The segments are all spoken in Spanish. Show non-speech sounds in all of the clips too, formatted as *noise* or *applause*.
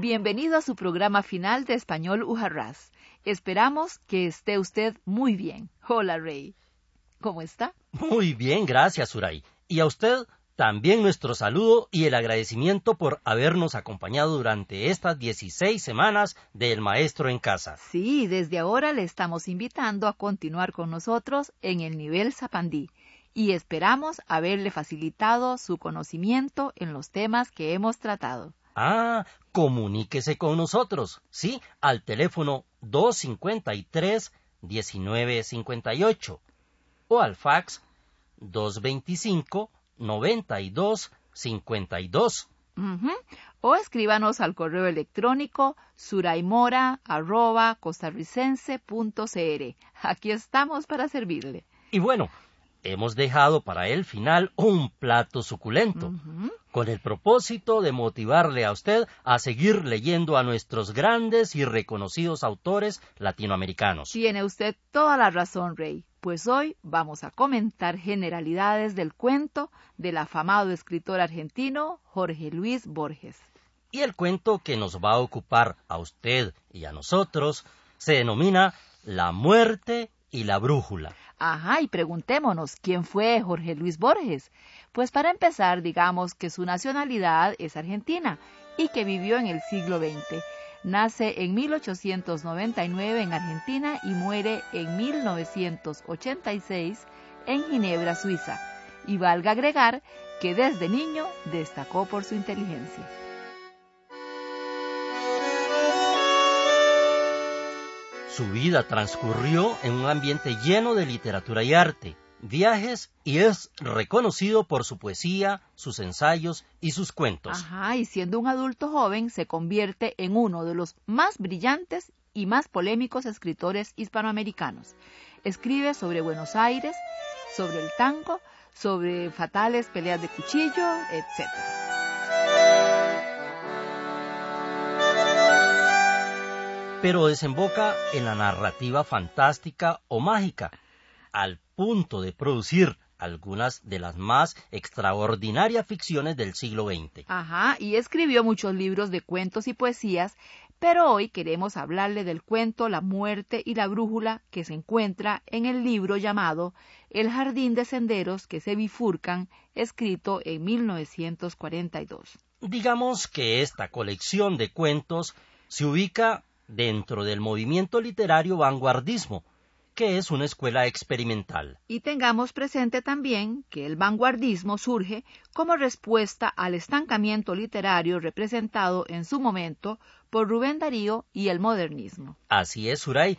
Bienvenido a su programa final de Español Ujarrás. Esperamos que esté usted muy bien. Hola, Rey. ¿Cómo está? Muy bien, gracias, Suray. Y a usted también nuestro saludo y el agradecimiento por habernos acompañado durante estas 16 semanas del Maestro en Casa. Sí, desde ahora le estamos invitando a continuar con nosotros en el nivel Zapandí y esperamos haberle facilitado su conocimiento en los temas que hemos tratado. Ah, comuníquese con nosotros, sí, al teléfono 253-1958 o al fax 225-9252. O escríbanos al correo electrónico suraimora.costarricense.cr. Aquí estamos para servirle. Y bueno, hemos dejado para el final un plato suculento con el propósito de motivarle a usted a seguir leyendo a nuestros grandes y reconocidos autores latinoamericanos. Tiene usted toda la razón, Rey, pues hoy vamos a comentar generalidades del cuento del afamado escritor argentino Jorge Luis Borges. Y el cuento que nos va a ocupar a usted y a nosotros se denomina La muerte y la brújula. Ajá, y preguntémonos, ¿quién fue Jorge Luis Borges? Pues para empezar, digamos que su nacionalidad es argentina y que vivió en el siglo XX. Nace en 1899 en Argentina y muere en 1986 en Ginebra, Suiza. Y valga agregar que desde niño destacó por su inteligencia. Su vida transcurrió en un ambiente lleno de literatura y arte, viajes y es reconocido por su poesía, sus ensayos y sus cuentos. Ajá, y siendo un adulto joven se convierte en uno de los más brillantes y más polémicos escritores hispanoamericanos. Escribe sobre Buenos Aires, sobre el tango, sobre fatales peleas de cuchillo, etc. pero desemboca en la narrativa fantástica o mágica, al punto de producir algunas de las más extraordinarias ficciones del siglo XX. Ajá, y escribió muchos libros de cuentos y poesías, pero hoy queremos hablarle del cuento La muerte y la brújula que se encuentra en el libro llamado El jardín de senderos que se bifurcan, escrito en 1942. Digamos que esta colección de cuentos se ubica dentro del movimiento literario vanguardismo, que es una escuela experimental. Y tengamos presente también que el vanguardismo surge como respuesta al estancamiento literario representado en su momento por Rubén Darío y el modernismo. Así es, Suray.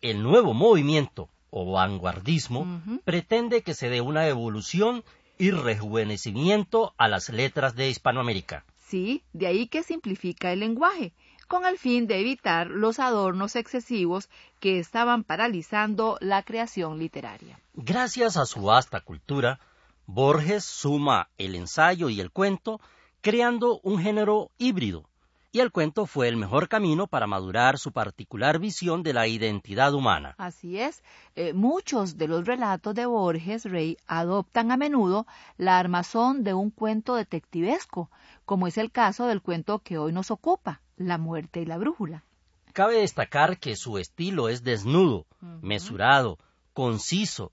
El nuevo movimiento o vanguardismo pretende que se dé una evolución y rejuvenecimiento a las letras de Hispanoamérica. Sí, de ahí que simplifica el lenguaje con el fin de evitar los adornos excesivos que estaban paralizando la creación literaria. Gracias a su vasta cultura, Borges suma el ensayo y el cuento, creando un género híbrido, y el cuento fue el mejor camino para madurar su particular visión de la identidad humana. Así es, eh, muchos de los relatos de Borges Rey adoptan a menudo la armazón de un cuento detectivesco, como es el caso del cuento que hoy nos ocupa, La muerte y la brújula. Cabe destacar que su estilo es desnudo, mesurado, conciso,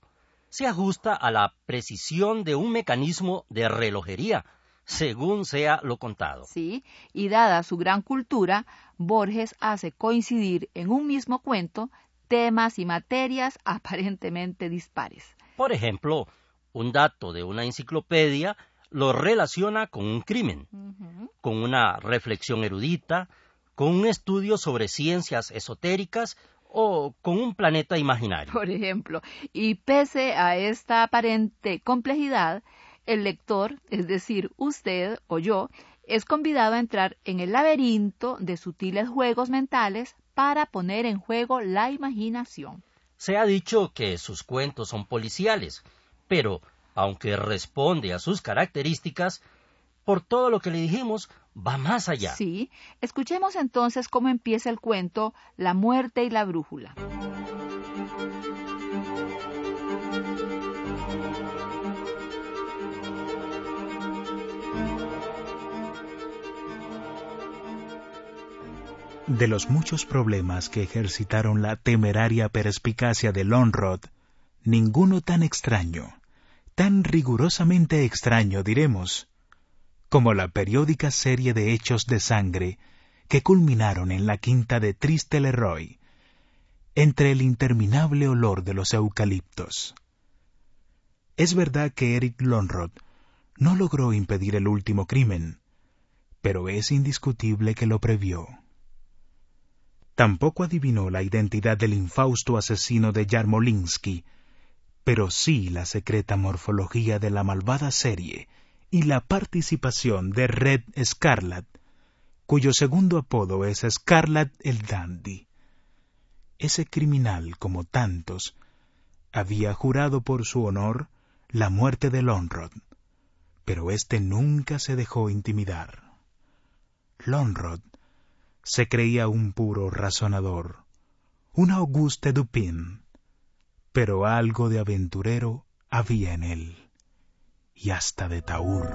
se ajusta a la precisión de un mecanismo de relojería, según sea lo contado. Sí, y dada su gran cultura, Borges hace coincidir en un mismo cuento temas y materias *laughs* aparentemente dispares. Por ejemplo, un dato de una enciclopedia lo relaciona con un crimen, con una reflexión erudita, con un estudio sobre ciencias esotéricas o con un planeta imaginario. Por ejemplo, y pese a esta aparente complejidad, el lector, es decir, usted o yo, es convidado a entrar en el laberinto de sutiles juegos mentales para poner en juego la imaginación. Se ha dicho que sus cuentos son policiales, pero, aunque responde a sus características, por todo lo que le dijimos, va más allá. Sí, escuchemos entonces cómo empieza el cuento La muerte y la brújula. De los muchos problemas que ejercitaron la temeraria perspicacia de Lonrod, ninguno tan extraño, tan rigurosamente extraño, diremos, como la periódica serie de hechos de sangre que culminaron en la quinta de Triste Leroy, entre el interminable olor de los eucaliptos. Es verdad que Eric Lonrod no logró impedir el último crimen, pero es indiscutible que lo previó. Tampoco adivinó la identidad del infausto asesino de Yarmolinsky, pero sí la secreta morfología de la malvada serie y la participación de Red Scarlet, cuyo segundo apodo es Scarlet el Dandy. Ese criminal, como tantos, había jurado por su honor la muerte de Lonrod, pero éste nunca se dejó intimidar. Lonrod se creía un puro razonador, un Auguste Dupin, pero algo de aventurero había en él, y hasta de taur.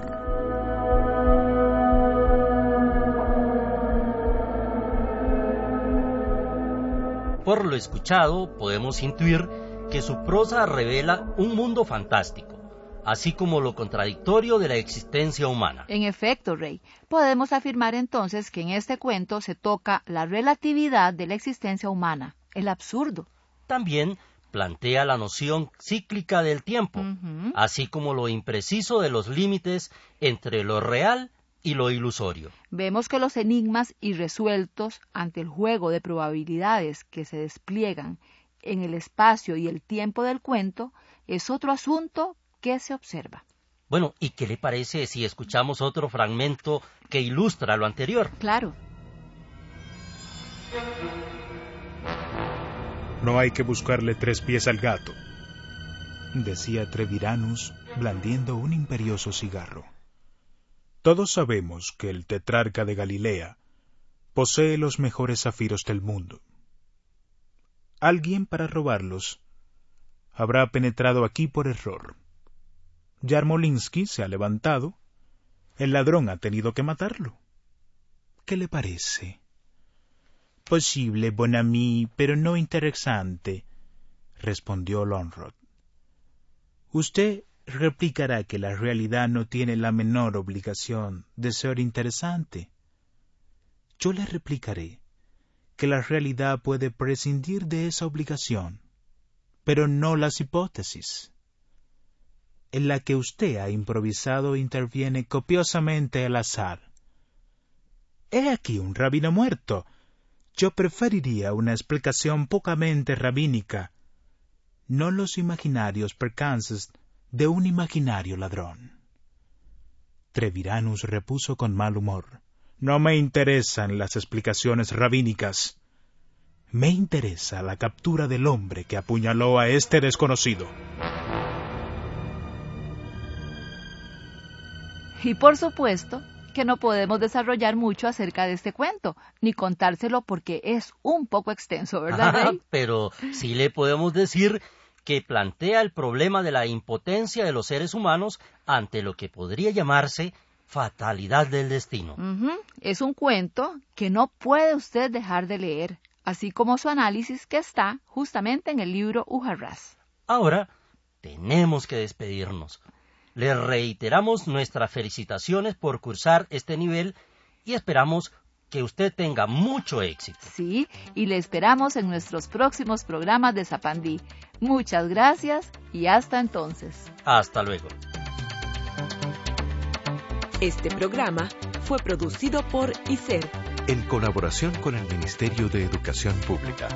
Por lo escuchado, podemos intuir que su prosa revela un mundo fantástico, así como lo contradictorio de la existencia humana. En efecto, Rey, podemos afirmar entonces que en este cuento se toca la relatividad de la existencia humana, el absurdo. También plantea la noción cíclica del tiempo, así como lo impreciso de los límites entre lo real y lo ilusorio. Vemos que los enigmas irresueltos ante el juego de probabilidades que se despliegan en el espacio y el tiempo del cuento es otro asunto ¿Qué se observa. Bueno, ¿y qué le parece si escuchamos otro fragmento que ilustra lo anterior? Claro. No hay que buscarle tres pies al gato, decía Treviranus, blandiendo un imperioso cigarro. Todos sabemos que el tetrarca de Galilea posee los mejores zafiros del mundo. Alguien para robarlos habrá penetrado aquí por error. Yarmolinsky se ha levantado. El ladrón ha tenido que matarlo. ¿Qué le parece? Posible, bon ami, pero no interesante, respondió Lonrod. Usted replicará que la realidad no tiene la menor obligación de ser interesante. Yo le replicaré que la realidad puede prescindir de esa obligación, pero no las hipótesis en la que usted ha improvisado interviene copiosamente el azar. He aquí un rabino muerto. Yo preferiría una explicación pocamente rabínica, no los imaginarios percances de un imaginario ladrón. Treviranus repuso con mal humor. No me interesan las explicaciones rabínicas. Me interesa la captura del hombre que apuñaló a este desconocido. Y por supuesto que no podemos desarrollar mucho acerca de este cuento, ni contárselo porque es un poco extenso, ¿verdad? pero sí le podemos decir que plantea el problema de la impotencia de los seres humanos ante lo que podría llamarse fatalidad del destino. Es un cuento que no puede usted dejar de leer, así como su análisis que está justamente en el libro Ujarras. Ahora tenemos que despedirnos. Le reiteramos nuestras felicitaciones por cursar este nivel y esperamos que usted tenga mucho éxito. Sí, y le esperamos en nuestros próximos programas de Zapandí. Muchas gracias y hasta entonces. Hasta luego. Este programa fue producido por ICER. En colaboración con el Ministerio de Educación Pública.